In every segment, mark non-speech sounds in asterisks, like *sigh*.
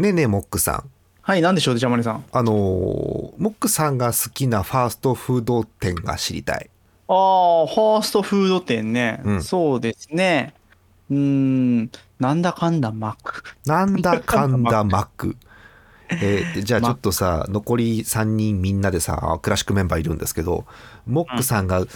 ねえねえモックさんはい、なんでしょうね、ジャマネさん。あのーモックさんが好きなファーストフード店が知りたいああ、ファーストフード店ね。うんそうですね。うーん、なんだかんだマック。なんだかんだマック。*laughs* えーじゃあちょっとさ残り3人みんなでさクラシックメンバーいるんですけどモックさんが好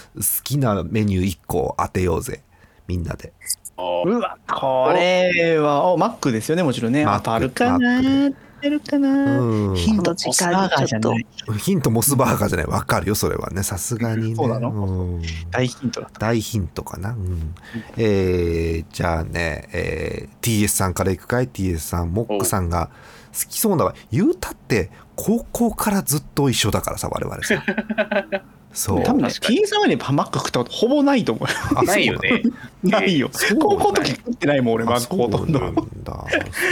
きなメニュー1個当てようぜみんなでおうわ、これは、おマックですよね、もちろんね。当たるかなマ当たるかな、うん。ヒント、時間にモスバーガーじゃない。ヒントモスバーガーじゃない。わかるよそれはね。さすがにね。そうなの？うん。大ヒントだ。大ヒントかな、うん。えーじゃあね、えー TS さんからいくかい？TS さんモックさんが好きそうなのは言うたって高校からずっと一緒だからさ我々さ *laughs* そう多分ね、T さんはね、マック食ったことほぼないと思うないよね。*laughs* ないよ。そう高校の時食ってないもん、俺、マあックほとんど。そうなんだ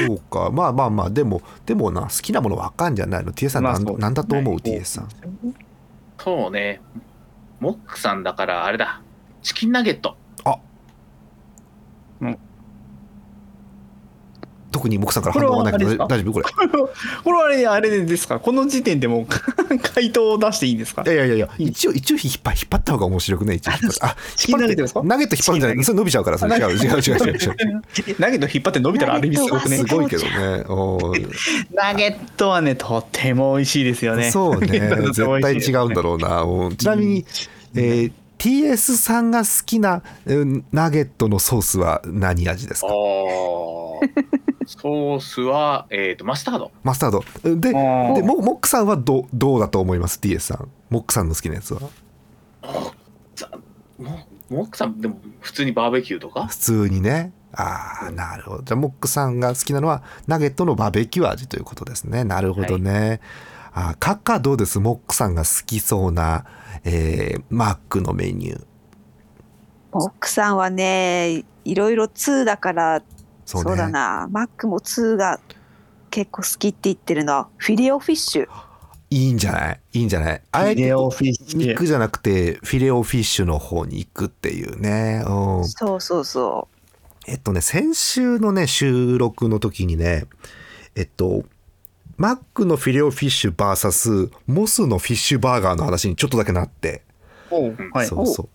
そうかまあまあまあでもでもな好きなものわかんじゃないの？TS さんなん,、なんだと思う？はい TS さんそうね。モックさんだからあれだ。チキンナゲット。特にモックさんから反応はないけどこれは大丈夫？これ。これはあれ、あれですか？この時点でもう *laughs* 回答を出していいんですか？いやいやいや一応一応引っ張引っ張った方が面白くね一応引っ張ってあチキンナゲットですか？ナゲット引っ張るんじゃない。それ伸びちゃうからそれ。違う違う違う違う違う。ナゲット引っ張って伸びたらある意味すごくね。す。ごいけどね。ナゲットはね、とっても美味しいですよね。そうね。*laughs* 絶対違うんだろうな。う *laughs* んちなみに、えー TS さんが好きなうんナゲットのソースは何味ですか？ソースは、えっ、と、マスタード。マスタード。でであー。モモックさんはどどうだと思います？TS さん。モックさんの好きなやつは？さモモックさん、でも普通にバーベキューとか？普通にね。ああなるほど。じゃあモックさんが好きなのはナゲットのバーベキュー味ということですね。なるほどね、あーカッカーどうです？モックさんが好きそうな、えーマックのメニュー。奥さんはねいろいろ2だからそね。そううだな。マックも2が結構好きって言ってるのフィレオフィッシュ。いいんじゃない？いいんじゃない？あえてフィレオフィッシュ。肉じゃなくてフィレオフィッシュの方に行くっていうね、うん、そうそうそえっとね先週のね収録の時にねえっとマックのフィレオフィッシュ VS モスのフィッシュバーガーの話にちょっとだけなって、はい。そうそう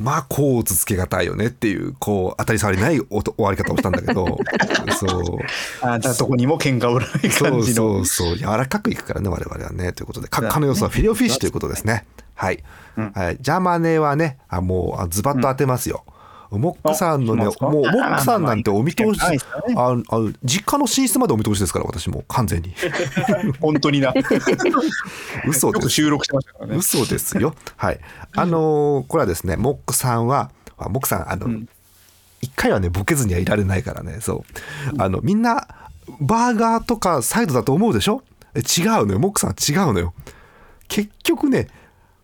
まあこうつつけがたいよねっていうこう当たり障りないおと終わり方をしたんだけど *laughs* そう。あだどこにも喧嘩売らないそう感じの。そうそう柔らかくいくからね我々はねということで。そうだね閣下の要素はフィレオフィッシュということですね。はい、うん。はい、ジャマネはねあもうあズバッと当てますよ、モックさんのねもうモなんですかックさんなんてお見通しああ実家の寝室までお見通しですから私も完全に。*laughs* 本当にな。嘘です。収録してましたからね。嘘ですよ。はい。あのーこれはですねモックさんはあモックさんあの、うん。一回はねボケずにはいられないからね。そう。あのみんなバーガーとかサイドだと思うでしょ？え違うのよ。モックさんは違うのよ。結局ね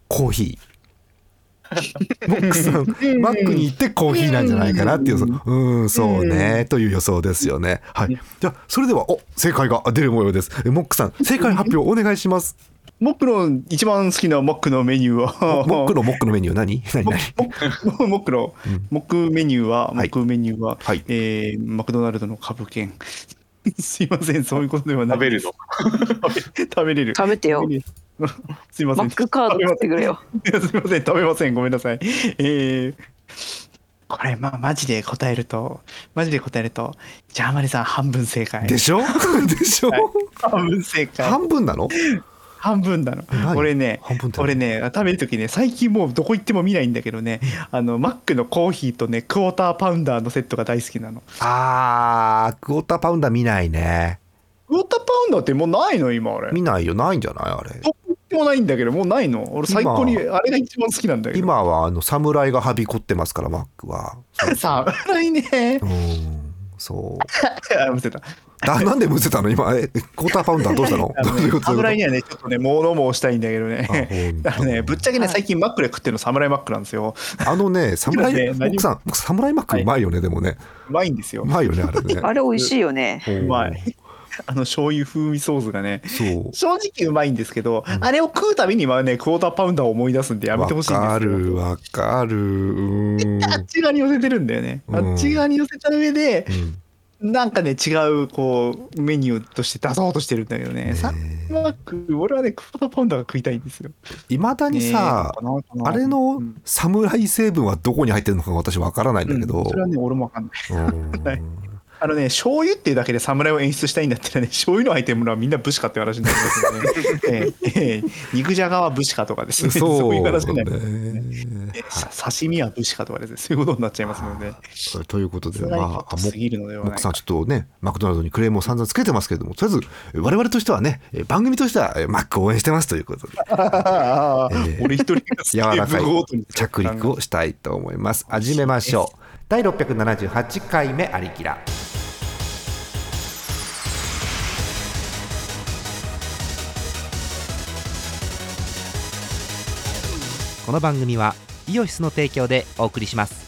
コーヒー *laughs* モックさんマックに行ってコーヒーなんじゃないかなっていうそううんそうねという予想ですよね。はい。じゃあそれではお正解が出る模様です。えモックさん正解発表お願いします。モックの一番好きなモックのメニューは。モックのモックのメニュー何？何？モ何ックモックのうんモックメニューは、い。モックメニューは、はい。えーマクドナルドの株券。*laughs* すいません、そういうことではない。食べるの？*laughs* 食べれる。食べてよ *laughs* すいません。マックカード取ってくれよすいません、食べません。ごめんなさい。えー、これ、ま、マジで答えると、マジで答えると、ジャーマリさん半分正解。でしょ？でしょ、はい半分正解。半分なの？半分なの何？俺ね、俺ね、食べるときね、最近もうどこ行っても見ないんだけどね、あの、マックのコーヒーとね、クォーターパウンダーのセットが大好きなの。あークォーターパウンダー見ないねクォーターパウンダーってもうないの？今、あれ。見ないよないんじゃないあれどこ行ってもないんだけど、もうないの。俺最高に、あれが一番好きなんだけど。今はあの侍がはびこってますからマックはさあ、ないねう。んそうあ、むせた。だなんでむせたの？今えクォーターパウンダーどうしたの？*laughs* あのねどういうこと？侍にはね、ちょっとね、物申したいんだけどあね。あのね、ぶっちゃけね、はい。最近マックで食ってるの侍マックなんですよ。あのね侍今ね何？奥さん僕侍マックうまいよねでもね。うまいんですよ。う。まいよねあれね。*laughs* あれ美味しいよね。ううまい。あの醤油風味ソースがね、そう。正直うまいんですけど、あれを食うたびにはね、クォーターパウンダーを思い出すんでやめてほしいんですよ。わかる。わかるあっち側に寄せてるんだよね。うん。あっち側に寄せた上で、うんなんかね違うこうメニューとして出そうとしてるんだけどね。サンマック俺はねクォーターパウンダーが食いたいんですよ。いまだにさ、あれのうん。侍成分はどこに入ってるのか私わからないんだけど、うん。それはね俺もわかんない *laughs* あのね醤油っていうだけで侍を演出したいんだったらね醤油の入ってるものはみんな武士かって話になりますよね、ええええ。肉じゃがは武士かとかです。ね。そういう話になねりますさ刺身は武士かとかですね。そういうことになっちゃいますのではい。ということでまあもっと過ぎるのでは。さんちょっとねマクドナルドにクレームを散々つけてますけれどもとりあえずえ我々としてはねえ番組としてはえマックを応援してますということで。*laughs* ええ俺一人が柔らかい着陸をしたいと思います。始めましょう第678回目ありきら。この番組はイオシスの提供でお送りします。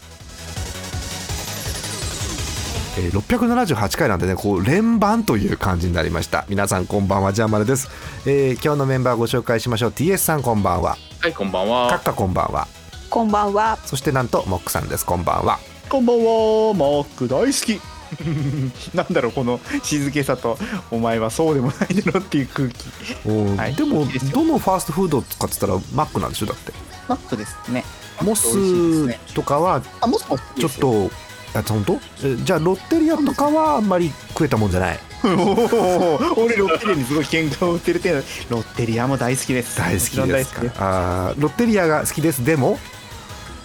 えー678回なんでねこう連番という感じになりました。皆さんこんばんはジャーマネです、えー今日のメンバーご紹介しましょう。TS さんこんばんは。はい、こんばんカッは。カこんばんは。こんばんは。そしてなんとモックさんです。こんばんはこんばんはマック大好き。*laughs* なんだろうこの静けさとお前はそうでもないだろっていう空気。はい。でもどのファーストフードかっつったらマックなんでしょ？だって。マックですね。モスとかはちょっとあ本当？えじゃあロッテリアとかはあんまり食えたもんじゃない？俺ロッテリアにすごい喧嘩を売ってる程度ロッテリアも大好きです。大好きです。あーロッテリアが好きです。でも？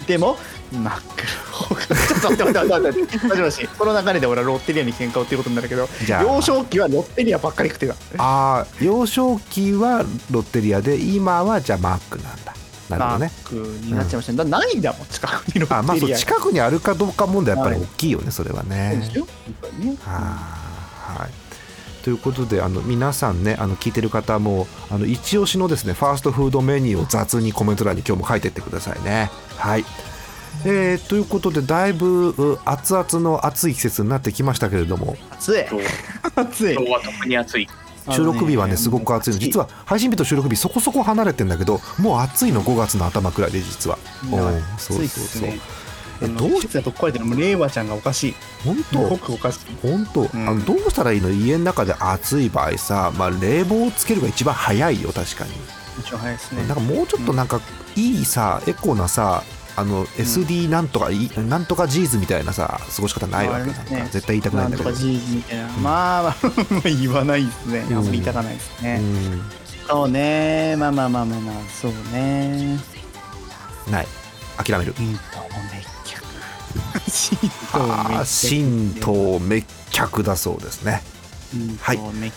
でもマックの方がちょっと待って待って待って待って。待って待ってこの流れで俺はロッテリアに喧嘩を売ってることになるけどじゃあ。幼少期はロッテリアばっかり食ってた。あー幼少期はロッテリアで今はじゃあマックなんだ。なるほマどね。ックになっちゃいましたね、だないんだもん近くにロあまあそうッテリア近くにあるかどうか問題やっぱりはい。大きいよねそれはそうねですよ。はい。はい。ということであの皆さんねあの聞いてる方もあの一押しのですねファーストフードメニューを雑にコメント欄に今日も書いてってくださいね。はいえー、ということでだいぶう熱々の暑い季節になってきましたけれども。暑い。今 *laughs* 暑い。日は特に暑い。収録日はねすごく暑い。の実は配信日と収録日そこそこ離れてんだけどもう暑いの5月の頭くらいで実は。うんそうそうそう。ええどうどうしてだと壊れてるの令和ちゃんがおかしい。本す当ごくおかしい。本当、ん。あのどうしたらいいの？家の中で暑い場合さ、まあ、冷房をつけるが一番早いよ確かに、もちろん早いですね。なんかもうちょっとなんかいいさエコなさあの SD なんとかい、なんとかジーズみたいなさ過ごし方ないわけなんか。ね。絶対言いたくないんだけど。なんとかジーズみたいな、まあまあ *laughs* 言わないですね。あんまり言いたかないですね、うん。そうね。まあまあまあまあまあそうね。ない。諦める。*laughs* ヒントも滅却神道滅却だそうですね。はい。ね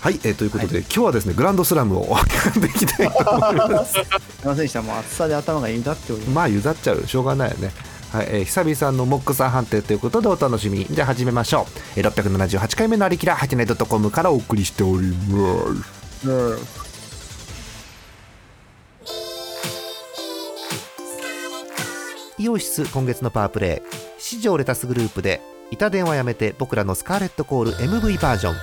はい、えーということで、今日はですねグランドスラムを *laughs* やっていきたいと思います。すいませんでした。もう暑さで頭がゆだっておりまあゆだっちゃう。しょうがないよね。はい、えー久々のモックさん判定ということでお楽しみにじゃあ始めましょう、えー678回目のありきらはちね .com からお送りしております。イオシス今月のパワープレイ。四条レタスグループで「板電話やめて僕らのスカーレットコール MV バージョン」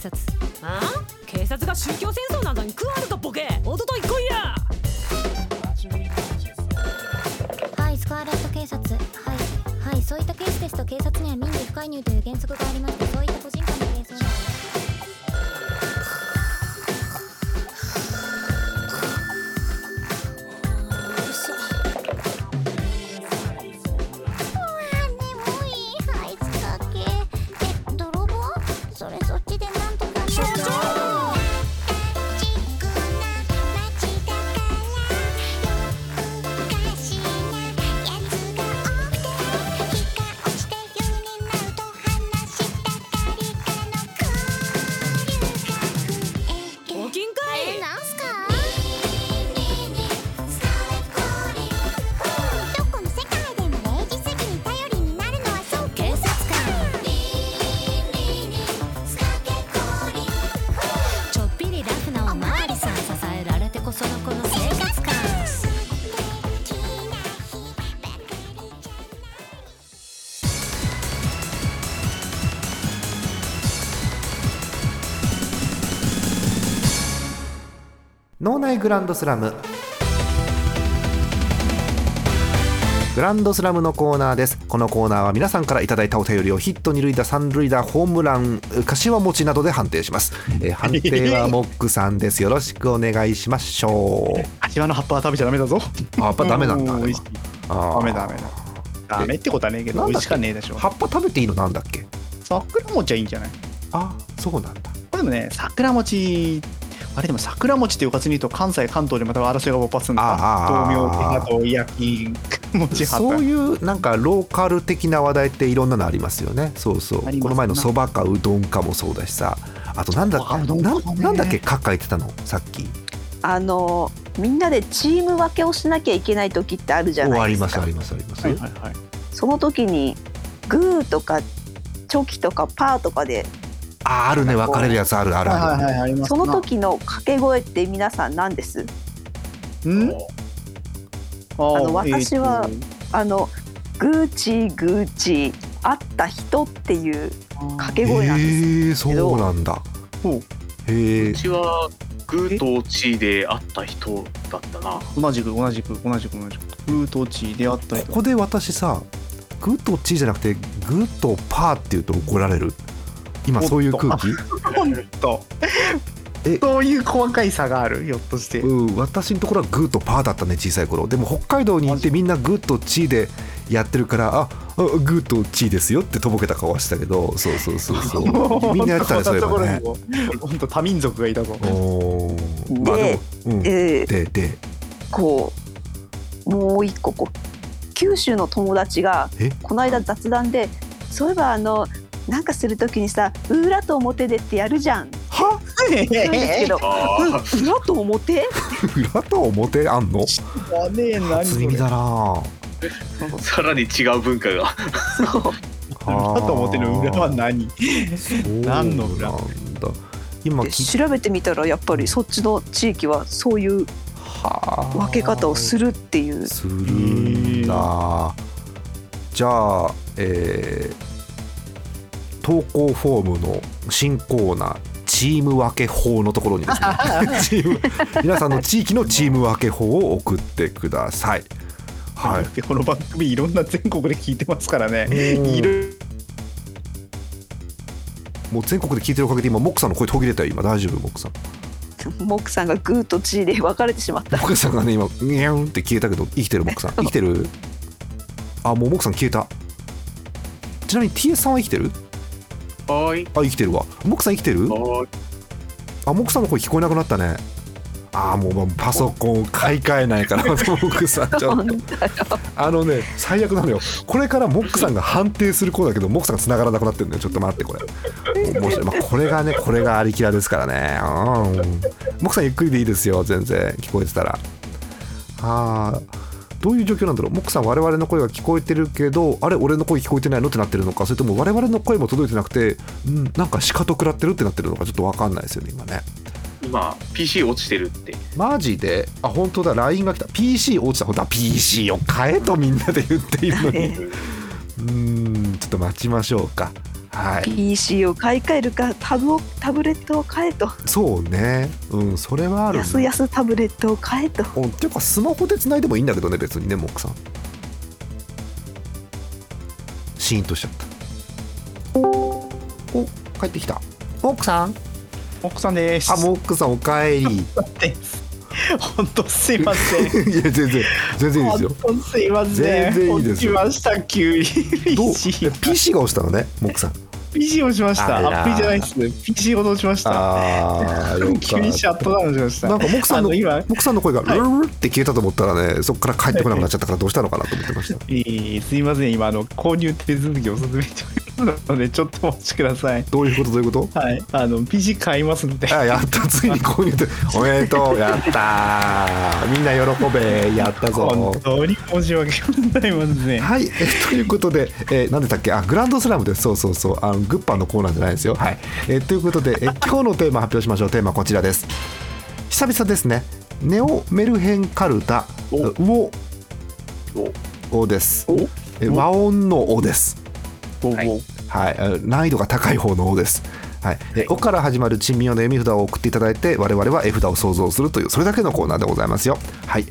察。あ？あ警察が宗教戦争などに加わるかボケ。おととい来いやはい、スカーレット警察。はい、はい、そういったケースですと警察には民事不介入という原則がありまして、そうい脳内グランドスラム。グランドスラムのコーナーです。このコーナーは皆さんからいただいたお便りをヒット二塁打三塁打ホームラン柏餅などで判定します、えー *laughs* 判定はモックさんです。よろしくお願いしましょう。柏の葉っぱは食べちゃダメだぞ。あやっぱダメなんだダメダメだ。ダメってことはねえけど美味しかねえでしょ葉っぱ食べていいのなんだっけ？桜餅はいいんじゃない？あそうなんだ。でもね桜餅あれでも桜餅っていうかつに言うと関西関東でまた争いが勃発するんだああ豆苗派と焼きそうというなんかローカル的な話題っていろんなのありますよね。そうそう。この前のそばかうどんかもそうだしさ。あとなんだあうどんなかね。なんだっけ書書いてたの？さっき。あのみんなでチーム分けをしなきゃいけない時ってあるじゃないですか。りますありますあります、はいはいはい。その時にグーとかチョキとかパーとかでああるね分かれるやつあるあるある、はいはいはいその時の掛け声って皆さん何です？ん？ああの私はえーあのグーチーグーチー会った人っていうと掛け声なんですへえそうなんだ。ほう。へえうちはグーとチーで会った人だったな。同じく同じく同じく同じく。グーとチーであった人。ここで私さグーとチーじゃなくてグーとパーって言うと怒られる？今そういう空気？*laughs* ほんと。え？そういう細かい差があるひょっとして。うん、私のところはグーとパーだったね小さい頃。でも北海道に行ってみんなグーとチーでやってるからああグーとチーですよってとぼけた顔はしたけどそうそうそうそう。*laughs* みんなやってたねそういえばね。本当多民族がいたぞ。おー。まあでも、うん、でえーで。こうもう一個こう九州の友達がえ？この間雑談でそういえばあのなんかするときにさ裏と表でってやるじゃん。は？なんですけど *laughs* あうん裏と表？*laughs* 裏と表あんの？あねえ何初耳だな。あ、*laughs* さらに違う文化が。そう裏と表の裏は何？何の裏なんだ。今調べてみたらやっぱりそっちの地域はそういうは分け方をするっていう。するんだ。じゃあ、えー投稿フォームの新コーナーチーム分け法のところにですね。*laughs* チーム皆さんの地域のチーム分け法を送ってください。はい、でこの番組いろんな全国で聞いてますからね。うん。いるもう全国で聞いてるおかげで今モックさんの声途切れたよ今。大丈夫モックさん。モックさんがグーとチーで分かれてしまった。モックさんがね今ニャンって消えたけど生きてるモックさん。*laughs* 生きてる？あもうモックさん消えた。ちなみに TS さんは生きてる？はーい。あ生きてるわ。モックさん生きてる？はーい。あモックさんの声聞こえなくなったね。あーもうパソコン買い替えないから *laughs* モックさんちょっと。あのね最悪なのよ。これからモックさんが判定する子だけどモックさんが繋がらなくなってるのよ。ちょっと待ってこれ。*laughs* もし、まあ、これがねこれがありきらですからね。うん。モックさんゆっくりでいいですよ全然。聞こえてたら。あーどういう状況なんだろう？モックさん我々の声が聞こえてるけどあれ俺の声聞こえてないのってなってるのか？それとも我々の声も届いてなくてんなんか鹿と食らってるってなってるのか？ちょっと分かんないですよね今ね。今、PC 落ちてるって。マジで？あ本当だ。LINE が来た。PC 落ちた。本当は PC を変えとみんなで言っているのに。えうーんちょっと待ちましょうかはい。PC を買い替えるかタブをタブレットを買えと。そうね。うんそれはあるね。安々タブレットを買えと。うんっていうかスマホで繋いでもいいんだけどね別にねモックさん。シーンとしちゃった。お帰ってきた。モックさん。奥さんです。あモックさんおかえり。いです本当すいません。*laughs* や全然全然いいですよ。本当すいません。全然いいですよ。落ちました急に。どう？PC が押したのねモックさん。PC 押しました。アプリじゃないです PC ごと押しました。*laughs* 急にシャットダウンしました。なんかモクさんの今モクさんの声がルはい。ルルって消えたと思ったらね、そこから帰ってこなくなっちゃったからどうしたのかなと思ってました。えー、すいません。今あの購入手続きを進めて。おりますのでちょっとお待ちください。どういうこと？どういうこと？はい。あの PC 買いますので。あやった。ついに購入で。おめでとう。やった。ーみんな喜べ。やったぞ。本。当に申し訳ございません。はい、えということで、えー、何でしたっけ？あグランドスラムです。そうそうそう。あのグッパンのコーナーじゃないですよ。はい、えーということで、えー今日のテーマ発表しましょう。テーマはこちらです。久々ですね。ネオメルヘンカルタ。お。ウオ。お。です。お。えー和音のおです。おはい。難易度が高い方の「お」です。はい、えおから始まる珍味用の読み札を送っていただいて我々は絵札を想像するというそれだけのコーナーでございますよ。はい、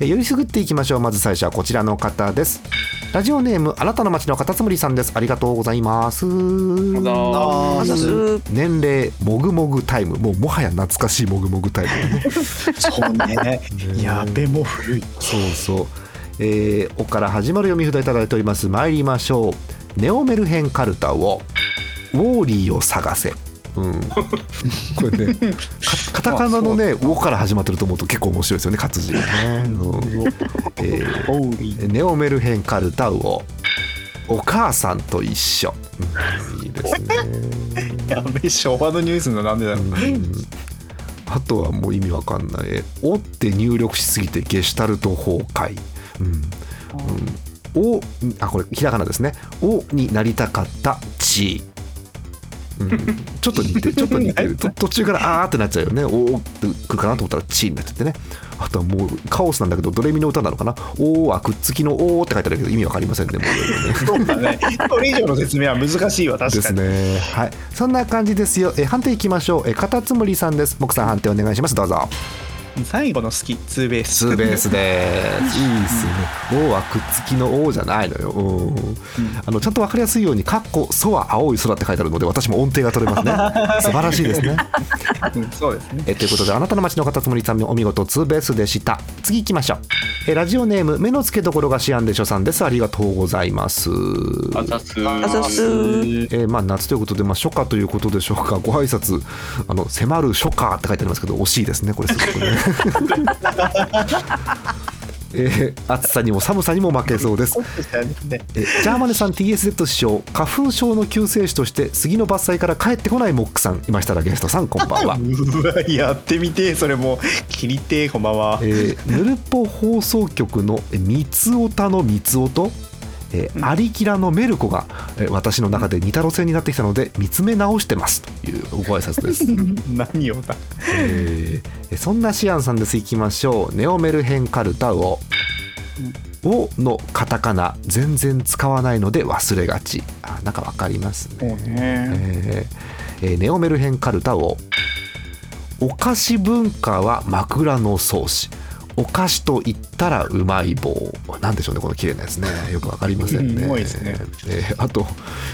えよりすぐっていきましょう。まず最初はこちらの方です。ラジオネームあなたの街のカタツムリさんです。ありがとうございます。年齢もぐもぐタイム。もうもはや懐かしいもぐもぐタイム。*laughs* そうね。やべも古い。そうそう。えー、おから始まる読み札いただいております。参りましょうネオメルヘンカルタをウォーリーを探せ。うん、*laughs* これねかカタカナのね「お」から始まってると思うと結構面白いですよね活字がね、うん。えー。ネオメルヘンカルタウをお母さんと一緒、うん。いいですね、やべ昭和のニュースのなんでだろう。うん。あとはもう意味わかんない「お」って入力しすぎてゲシュタルト崩壊。うん、うん、おあこれひらがなですね「お」になりたかった「ち」うん、*laughs* ちょっと似てる。ちょっと似てる。*laughs* と途中からあーってなっちゃうよね。おーってくるかなと思ったらチーになっちゃってね。あとはもうカオスなんだけどドレミの歌なのかな。おーはくっつきのおーって書いてあるけど意味わかりませんね。もうねそうだね。*laughs* これ以上の説明は難しいわ、です確かに。ね。はい。そんな感じですよ。え判定いきましょう。えカタツムリさんです。僕さん判定お願いします。どうぞ最後の好き、ツーベース。ツーベースです。*laughs* いいですね。O はくっつきの O じゃないのよ。うんあのちゃんとわかりやすいように、かっこ、そは青い空って書いてあるので、私も音程が取れますね。*laughs* 素晴らしいですね。うんそうですね。えということで、あなたの街の方つむりさんお見事ツーベースでした。次行きましょう。えラジオネーム、目の付けどころがシアンでしょさんです。ありがとうございます。あざすあざすえーまあ、夏ということで、まあ、初夏ということでしょうかご挨拶あの迫る初夏って書いてありますけど惜しいですねこれすごくね *laughs* えー暑さにも寒さにも負けそうです。えジャーマネさん TSZ 師匠花粉症の救世主として杉の伐採から帰ってこないモックさんいましたらゲストさんこんばんは。*laughs* やってみて、それもう、切りてえ、こんばんは。えー、ヌルポ放送局のえ三つおたの三つおと、えーアリキラのメルコが、えー私の中で似た路線になってきたので見つめ直してます。というご挨拶です、*laughs* 何をだ。えーそんなシアンさんです。いきましょう。ネオメルヘンカルタを「を」のカタカナ全然使わないので忘れがち。あなんかわかりますね。ね。えーえーネオメルヘンカルタをお菓子文化は枕草子お菓子と言ったらうまい棒。なんでしょうねこの綺麗なやつね。よくわかりませんね。ういですね。えーあと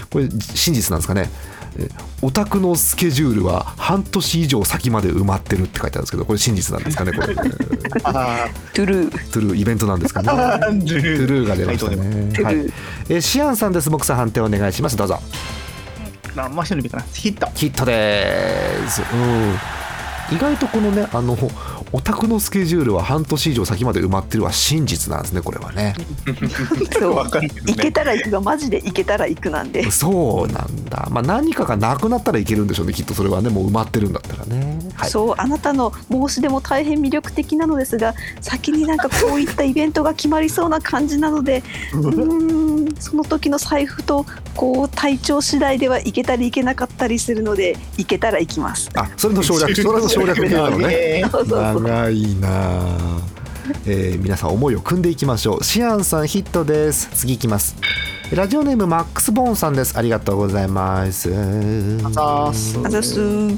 これ真実なんですかね。えーお宅のスケジュールは半年以上先まで埋まってるって書いてあるんですけどこれ真実なんですかねこれ。トあトゥルー。ゥルーイベントなんですかね。*laughs* トゥルルーが出ましたね、はい。えーシアンさんです。僕さん判定お願いします。どうぞ。も何マシュルビかな。ヒット。ヒットです、うん、意外とこのねあのオタクのスケジュールは半年以上先まで埋まってるは真実なんですねこれはね。そう。*laughs* 行けたら行くがマジで行けたら行くなんで。そうなんだ。まあ何かがなくなったらいけるんでしょうねきっとそれはね。もう埋まってるんだったらね。はい。そうあなたの申し出も大変魅力的なのですが先になんかこういったイベントが決まりそうな感じなのでうーんその時の財布とこう体調次第では行けたり行けなかったりするので行けたら行きます。あそれの省略。*laughs* それの省略なのね。長いな。あえー皆さん思いを組んでいきましょう。シアンさんヒットです。次いきますラジオネームマックス・ボーンさんです。ありがとうございます。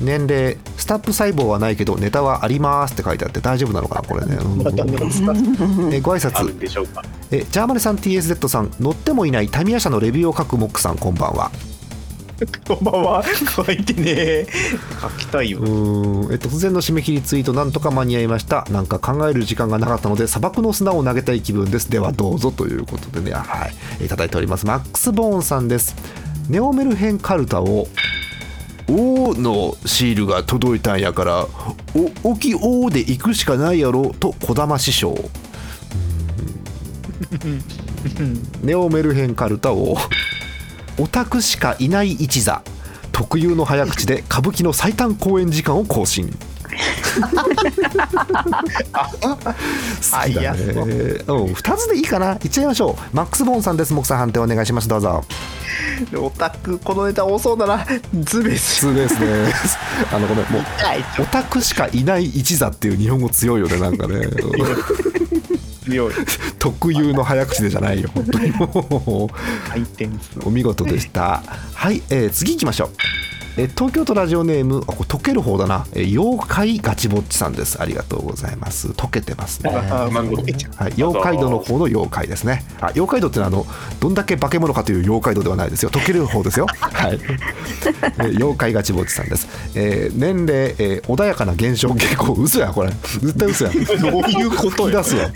年齢スタップ細胞はないけどネタはありますって書いてあって大丈夫なのかなこれね、*laughs* えご挨拶。んでしょうか。えジャーマネさん TSZ さん乗ってもいないタミヤ社のレビューを書くモックさんこんばんは *laughs* こんばんは。書いてね。書きたいよ。う。ーん。え突然の締め切りツイートなんとか間に合いました。なんか考える時間がなかったので砂漠の砂を投げたい気分です。ではどうぞということでね。はい。いただいております。マックス・ボーンさんです。ネオメルヘンカルタを「O」のシールが届いたんやから「お大きい O」で行くしかないやろと児玉師匠。*laughs* ネオメルヘンカルタをオタクしかいない一座特有の早口で歌舞伎の最短公演時間を更新好きだね、あいやそうん、2つでいいかないっちゃいましょうマックス・ボーンさんです木さん判定お願いしますどうぞオタク、このネタ多そうだな。ズベス。ツーベスですあのごめんもう。オタクしかいない一座っていう日本語強いよねなんかね強い。*laughs* 特有の早口でじゃないよ本当にもう回転数。お見事でしたはい、えー次行きましょうえ東京都ラジオネームあこれ溶ける方だな、え妖怪ガチぼっちさんですありがとうございます溶けてますねはい、妖怪道の方の妖怪ですね。あ、妖怪道ってのはあのどんだけ化け物かという妖怪道ではないですよ。溶ける方ですよ。*laughs* はい。えー妖怪ガチぼっちさんです。えー年齢、えー穏やかな減少傾向、嘘やこれ。絶対嘘や。どういうことよ吹き出すわ。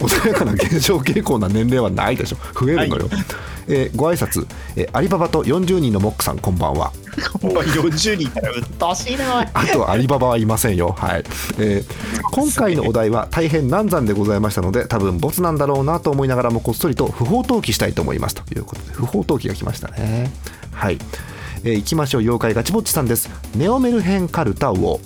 穏やかな減少傾向な年齢はないでしょ。増えるのよ。えーご挨拶、えーアリババと40人のモックさんこんばんは。お前40人いたらうっとうしいなあとアリババはいませんよ。はい。えー今回のお題は大変難産でございましたので、多分ボツなんだろうなと思いながらもこっそりと不法投棄したいと思いますということで、不法投棄が来ましたね。はい。えー行きましょう。妖怪ガチぼっちさんです。ネオメルヘンカルタを。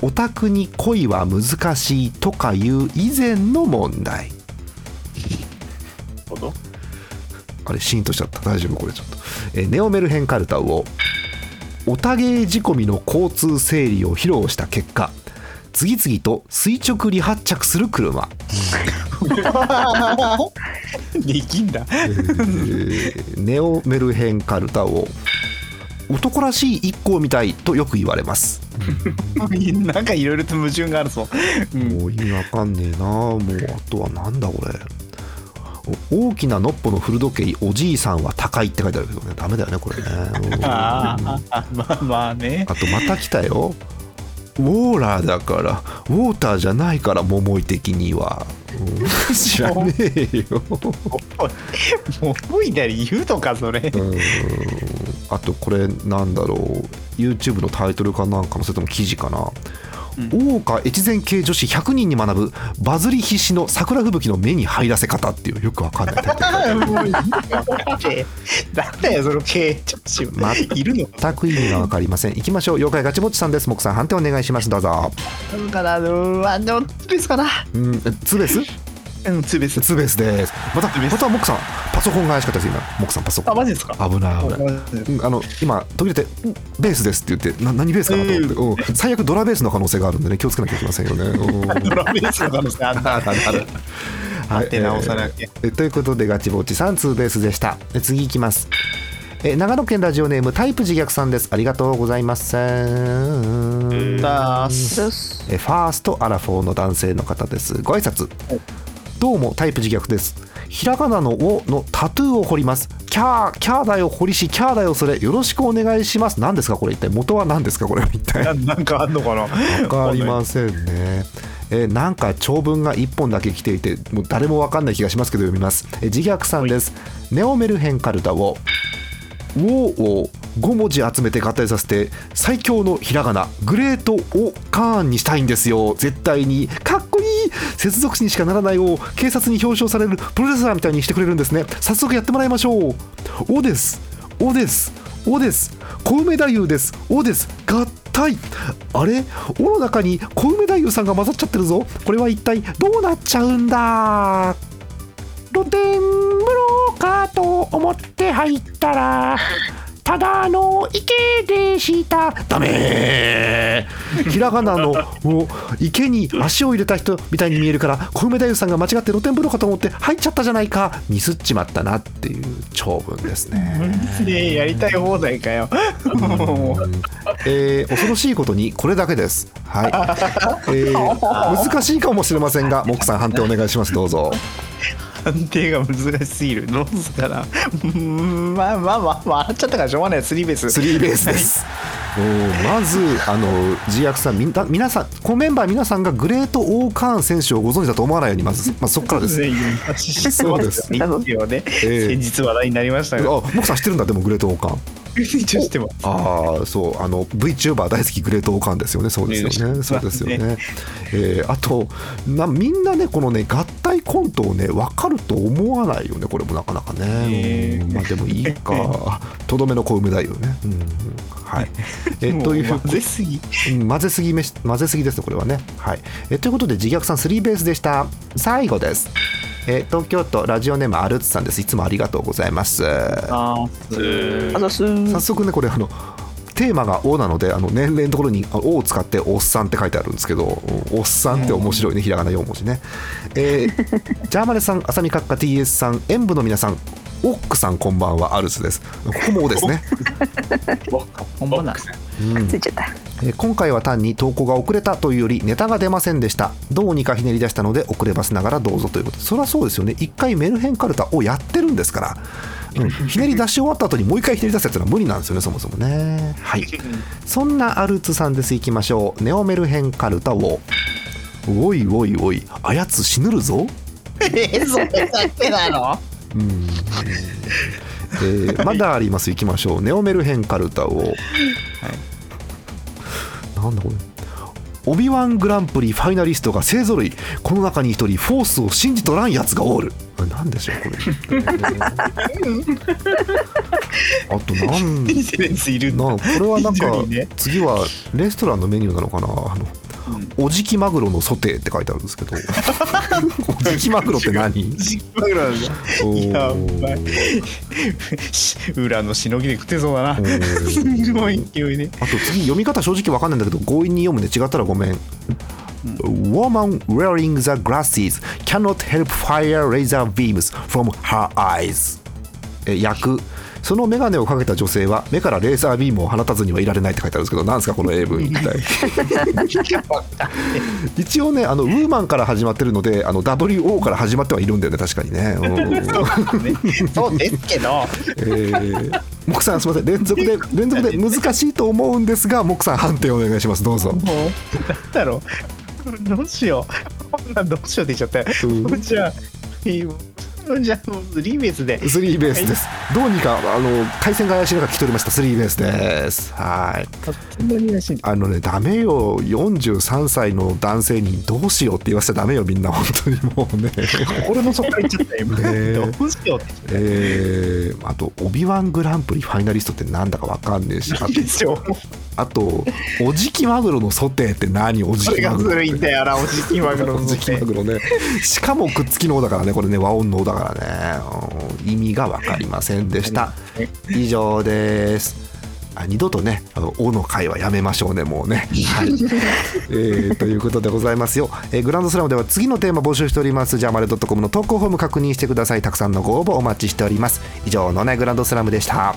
オタクに恋は難しいとかいう以前の問題。あれシーンとしちゃった。大丈夫これちょっと、えーネオメルヘンカルタをオタゲー仕込みの交通整理を披露した結果次々と垂直離発着する車、できんだ。えーネオメルヘンカルタを男らしい一行みたいとよく言われます。*laughs* なんかいろいろと矛盾があるぞ、うん、もう意味わかんねえな。もうあとはなんだこれ。お大きなのっぽの古時計おじいさんは高いって書いてあるけどね。ダメだよねこれね。うん。ああまあまあね。あとまた来たよ。ウォーラーだからウォーターじゃないから桃井的には、うん。知らねえよ、もういなり言うとかそれ。うん、あとこれなんだろう。YouTube のタイトルかなんかのそれとも記事かな、大岡越前系女子100人に学ぶバズり必至の桜吹雪の目に入らせ方っていうよくわかんない。タイトルもういいよ。なんだよその経営女子。まいるの？全く意味がわかりません。行きましょう。妖怪ガチぼっちさんです。木さん判定お願いします。どうぞ。なんかなあのツベスかな？うんツーベース？うんツベス。ツーベースで。すまたまたモクさんパソコンが怪しかったです今。モクさんパソコン。あマジですか？危ない危ない。うんあの今途切れてん「ベースです」って言ってな何ベースかなと思って、うん。最悪ドラベースの可能性があるんでね気をつけなきゃいけませんよね。う。ん *laughs* ドラベースの可能性あんだ。*laughs* あるあるはい手直さなきゃ。えーということでガチボッチさんツーベースでした。え次いきます。え長野県ラジオネームタイプ自虐さんです。ありがとうございますだーファーストアラフォーの男性の方です。ご挨拶どうもタイプ自虐です。ひらがなの「お」のタトゥーを彫ります。キャーキャーだよ彫りしキャーだよそれよろしくお願いします。何ですかこれ一体？元は何ですかこれは一体？な *laughs* なんかあんのかな？わかりませんね。えーなんか長文が1本だけ来ていてもう誰もわかんない気がしますけど読みます。えー自虐さんです。ネオメルヘンカルタを「ウォー」を5文字集めて合体させて最強のひらがなグレート・オ・カーンにしたいんですよ。絶対にかっこいい接続詞にしかならないを警察に表彰されるプロレスラーみたいにしてくれるんですね。早速やってもらいましょう「お」です「お」です「お」です。小梅太夫です「お」です。合体。あれ「お」の中に小梅太夫さんが混ざっちゃってるぞ。これは一体どうなっちゃうんだ？露天風呂かと思って入ったらただの池でしたダメーひらがなのお池に足を入れた人みたいに見えるから小梅太夫さんが間違って露天風呂かと思って入っちゃったじゃないかミスっちまったなっていう長文ですね。ねやりたい放題かよえー恐ろしいことにこれだけです。はい。えー難しいかもしれませんが、モックさん判定お願いします。どうぞ。判定が難しすぎる。どうすかな。うーんまあまあまあ笑っちゃったからしょうがない。スリーベース。スリーベース。です。おーまずあの自虐さんみんな皆さんこのメンバー皆さんがグレート・オーカーン選手をご存知だと思わないようにまず、まあ、そこからです。そうですね。先日話題になりましたあ、が。モックさん知ってるんだでもグレート・オーカー。ン。一応してますああそう。あの VTuber 大好きグレートオーカンですよね。そうですよね。ね。そうですよね、えーあとなみんなねこのね合体コントをね分かると思わないよねこれもなかなかね、ね。うん。まあでもいいか。*laughs* とどめの小梅だよね、うん。うんはい。*laughs* えという混ぜすぎ。うん混ぜすぎめし混ぜすぎですねこれはね。はい。えということで自虐さんスリーベースでした。最後ですえ東京都ラジオネームアルツさんです。いつもありがとうございます。早速ねこれあのテーマが「お」なのであの年齢のところに「お」を使って「おっさん」って書いてあるんですけど「おっさん」って面白いね。ひらがな4文字ね、えー、*laughs* ジャーマネさん浅見閣下 TS さん演舞の皆さんオックさんこんばんはアルスです。ここも「お」ですね、本番なんうん。ついちゃった。えー今回は単に投稿が遅れたというよりネタが出ませんでした。どうにかひねり出したので遅ればせながらどうぞということ。でそれはそうですよね。一回メルヘンカルタをやってるんですから、うん、ひねり出し終わった後にもう一回ひねり出すやつは無理なんですよねそもそもね。はい。そんなアルツさんです。いきましょう。ネオメルヘンカルタを。おいおいおい。あやつ死ぬるぞ。えそれだけなの？うん。えーまだあります。いきましょう。ネオメルヘンカルタを、なんだこれ。オビワングランプリファイナリストが勢ぞろい。この中に一人フォースを信じとらんやつがおる。これなんでしょうこれ。*laughs* あとなんテニスレンスいるんだ。なこれはなんか次はレストランのメニューなのかなあの、おじきマグロのソテーって書いてあるんですけど。*laughs* おじきマグロって何？実家なんだ。やばい。し裏のしのぎで食ってそうだな。すご *laughs* い勢いねあと次読み方正直わかんないんだけど強引に読むね違ったらごめん、Woman wearing the glasses cannot help fire laser beams from her eyes え訳その眼鏡をかけた女性は目からレーザービームを放たずにはいられないって書いてあるんですけどなんですかこの英文一体一応ねあのウーマンから始まってるのであの WO から始まってはいるんだよね確かにね、そうですけど。えー、モクさんすみません。連続で連続で難しいと思うんですがモクさん判定お願いします。どうぞ。なんだろう。どうしよう。こんなんどうしようって言っちゃったよ、うん。じゃあじゃあもうスリーベースでスリーベースです。どうにかあの回線が怪しい中聞き取りました。スリーベースです。はい。そんなにらしいあのねダメよ。43歳の男性にどうしようって言わせちゃダメよみんな本当にもうね。心の底から言っちゃったよ今、ねどうしようってえー、あとオビワングランプリファイナリストってなんだかわかんねえし、でしょあとおじきマグロのソテーって何？おじそれがきマグロ。ずるいんだよなおじきマグロのおじきマグロね。しかもくっつきの「お」だからねこれね和音の「お」だからね。うん意味がわかりませんでした。以上です。あ二度とね、あの「お」の回はやめましょうね、もうね。はい *laughs* えーということでございますよ、えーグランドスラムでは次のテーマ募集しております。ジャーマネドットコムの投稿フォーム確認してください。たくさんのご応募お待ちしております。以上のね、グランドスラムでした。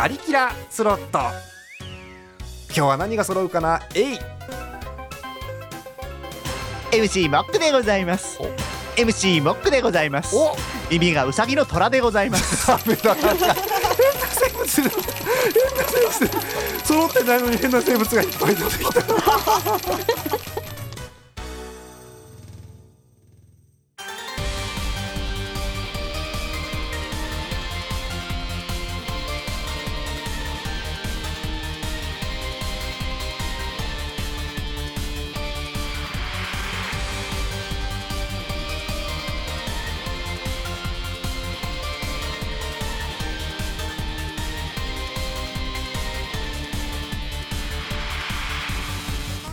アリキラスロット。今日は何が揃うかな？えい MC モックでございます。MC モックでございます。お。耳がウサギの虎でございます。ダメだ変な生物変な生物揃ってないのに変な生物がいっぱい出てきた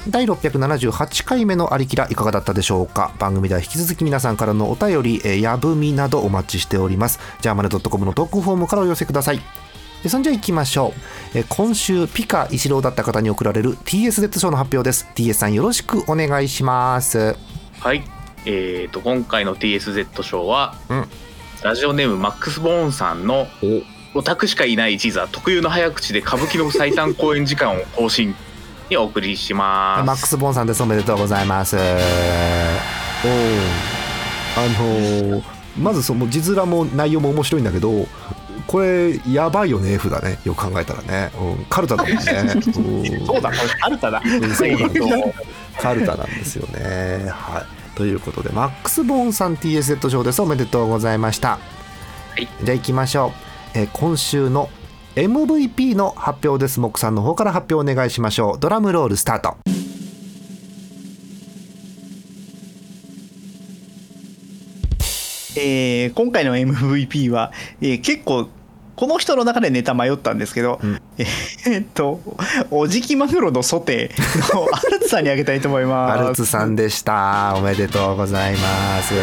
第678回目のありきらいかがだったでしょうか？番組では引き続き皆さんからのお便り、えーやぶみなどお待ちしております。ジャーマネドットコムの投稿フォームからお寄せください。えそんじゃ行きましょう。え今週ピカ一郎だった方に贈られる TSZ 賞の発表です。TS さんよろしくお願いします。はい。えー、と、今回の TSZ 賞は、うん。ラジオネームマックス・ボーンさんのオタクしかいない一座特有の早口で歌舞伎の最短公演時間を更新にお送りします。マックス・ボンさんです。おめでとうございます。おーあのーまずその字面も内容も面白いんだけどこれやばいよね F だね。よく考えたらね、うん、カルタだもんね、*laughs* うん。そうだ、これカルタだ。うんそうなんですカルタなんですよね。はい。ということでマックス・ボーンさん TSZ 賞です。おめでとうございました、い。じゃあ行きましょう、えー今週の MVP の発表です。モさんの方から発表お願いしましょう。ドラムロールスタート。えー今回の MVP は、えー結構この人の中でネタ迷ったんですけど、うん。えーっとおじきマグロのソテーのアルツさんにあげたいと思います。アルツさんでした。おめでとうございます。うん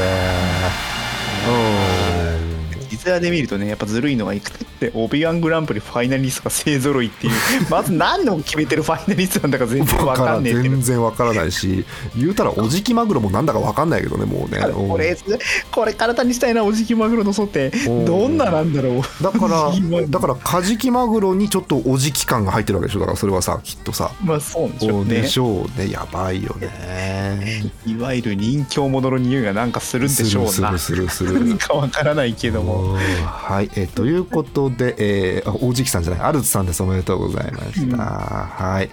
実話で見るとねやっぱずるいのがいくつってオビワングランプリファイナリストが勢ぞろいっていう *laughs* まず何の決めてるファイナリストなんだか全然わかんねえ全然わからないし言うたらおじきマグロもなんだかわかんないけどねもうね。*laughs* これこれ体にしたいなおじきマグロのソテおーーどんななんだろう。だから *laughs* だからカジキマグロにちょっとおじき感が入ってるわけでしょ。だからそれはさきっとさ。まあそうでしょうね。でしょうね。やばいよね。いわゆる任侠者の匂いがなんかするんでしょうな。するするするかわからないけどもはい、えーということで、えー、あおじきさんじゃないアルツさんです。おめでとうございました、うん。はい。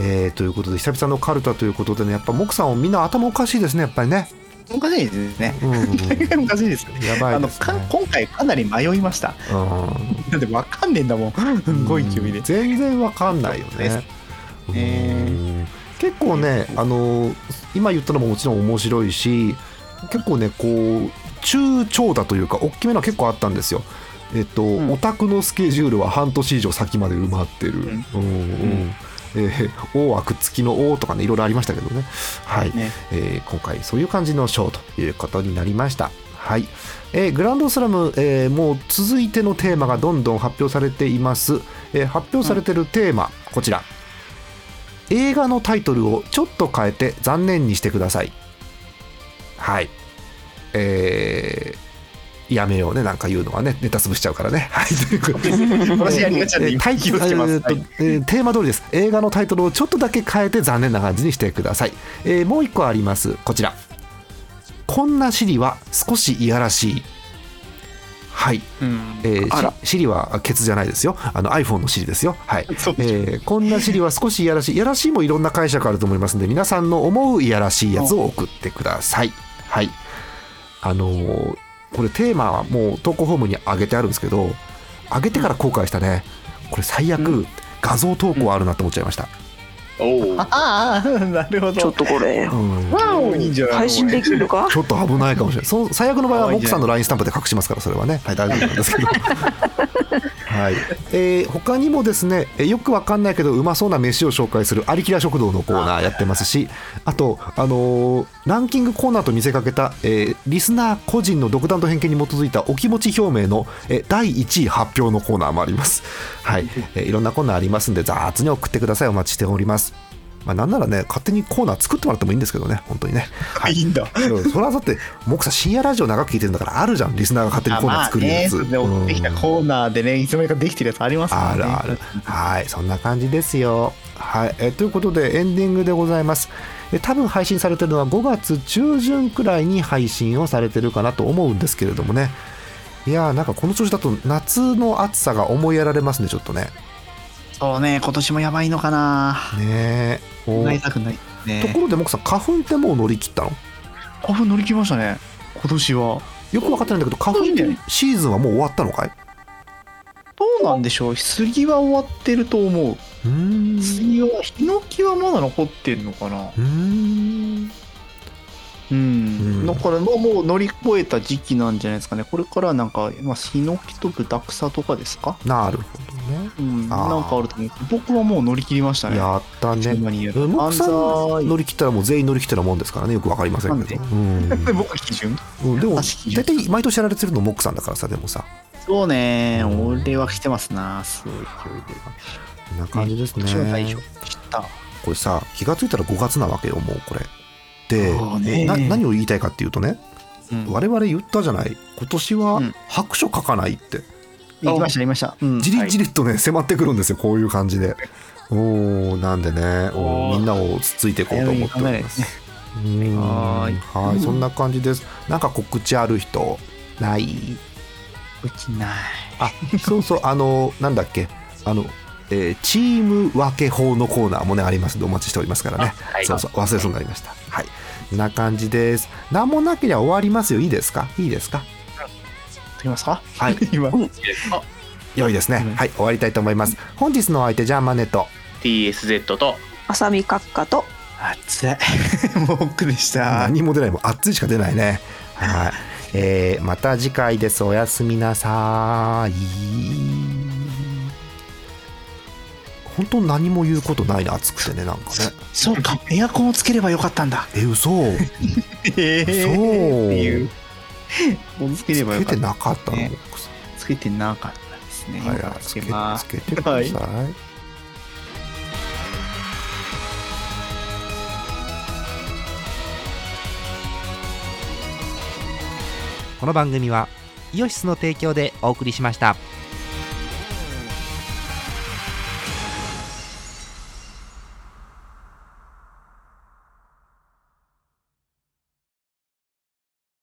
えー、ということで久々のカルタということでねやっぱモクさんはみんな頭おかしいですねやっぱりね。おかしいですね。うん。おかしいですやばあのいですねか今回かなり迷いました。うん。だってわかんねえんだもん。すごい勢いで。全然わかんないよね。ね。うん。結構ねあの今言ったのももちろん面白いし結構ねこう中長打というか大きめの結構あったんですよ。えっと、ん。オタクのスケジュールは半年以上先まで埋まってる。うん。うんえー、*laughs* 王はくっつきの王とかねいろいろありましたけどね。はい。ね。えー今回そういう感じのショーということになりました。はい、えーグランドスラム、えーもう続いてのテーマがどんどん発表されています、えー発表されてるテーマ、こちら。映画のタイトルをちょっと変えて残念にしてください。はいえーやめようねなんか言うのはね。ネタ潰しちゃうからね。*laughs* はいということで。私やりがちなんでえーテーマ通りです。映画のタイトルをちょっとだけ変えて残念な感じにしてください、えーもう一個あります。こちら。こんなシリは少しいやらしい。はい、うん。えーシシリはケツじゃないですよ。あの iPhone のシリですよ。はい。えーこんなシリは少しいやらしい。いやらしいもいろんな解釈あると思いますので皆さんの思ういやらしいやつを送ってください。はいあのーこれテーマはもう投稿フォームに上げてあるんですけど上げてから後悔したね。これ最悪、画像投稿あるなと思っちゃいました、おおああなるほどちょっとこれうんおいいんじゃない配信できるのか？*laughs* ちょっと危ないかもしれない。その最悪の場合はモックさんの LINE スタンプで隠しますからそれはね、はい、大丈夫なんですけど。*laughs* はい。えー他にもですね、えーよくわかんないけどうまそうな飯を紹介するアリキラ食堂のコーナーやってますし、あとあのーランキングコーナーと見せかけた、えーリスナー個人の独断と偏見に基づいたお気持ち表明の、えー第1位発表のコーナーもあります。はい。えーいろんなコーナーありますんで雑に送ってください。お待ちしております。まあ、なんならね、勝手にコーナー作ってもらってもいいんですけどね、本当にね。は *laughs* いいいんだうんそれはだって、モクさん、深夜ラジオ長く聞いてるんだから、あるじゃん、リスナーが勝手にコーナー作るやつ。あまあね、できたうんコーナーでねいつの間にかできてるやつありますからねあるある。はい、そんな感じですよ。はい、えということで、エンディングでございます。え多分配信されてるのは5月中旬くらいに配信をされてるかなと思うんですけれどもね。いやーなんかこの調子だと夏の暑さが思いやられますね、ちょっとね。そうね今年もやばいのかなねえ。おなりたくないとねころで、モクさん、花粉ってもう乗り切ったの？花粉乗り切りましたね。今年は。よく分かってないんだけど、花粉シーズンはもう終わったのかい？どうなんでしょう。杉は終わってると思う。うーん。杉はヒノキはまだ残ってんのかな。うーん。うん、うんだからもうもう乗り越えた時期なんじゃないですかね。これからなんか、まあ、ヒノキとブタクサとかですか、なるほどね。うん、なんかあると思う。僕はもう乗り切りましたね。やったね。モクさん乗り切ったらもう全員乗り切ったようなもんですからね。よくわかりませんけど、うん。で僕基準？うん、でも大体毎年やられてるのモックさんだからさでもさ。そうねうん。俺は来てますな。すごい勢いで。こんな感じですね。私は大丈夫。でした。これさ気がついたら5月なわけよもうこれねな何を言いたいかっていうとねうん。我々言ったじゃない。今年はうん。白書書かないって、行きました行きました。うん。じりじりっとね迫ってくるんですよこういう感じで。おーなんでね。おーみんなをつついていこうと思っております。うん。はーい。はいそんな感じです。なんか告知ある人？ない。うちない。あそうそうあのなんだっけ？あのえーチーム分け法のコーナーもねありますのでお待ちしておりますからね、あはい。そうそう忘れそうになりました。はい。こんな感じです。何もなければ終わりますよ。いいですか？いいですか？撮りますか？はい。*laughs* 今。いいですか良いですね、うん。はい終わりたいと思います。本日のお相手ジャーマネと。TSZ と。浅見閣下と。熱い。モックでした。何も出ない。もん熱いしか出ないね。はい、えーまた次回です。おやすみなさい本当何も言うことないな暑くてねなんかね。そうか。エアコンをつければよかったんだ。え嘘。ええそうっていうつければよつけてかったなかったの、つけてなかったですね。んはい今はいつけつけてください、この番組はイオシスの提供でお送りしました。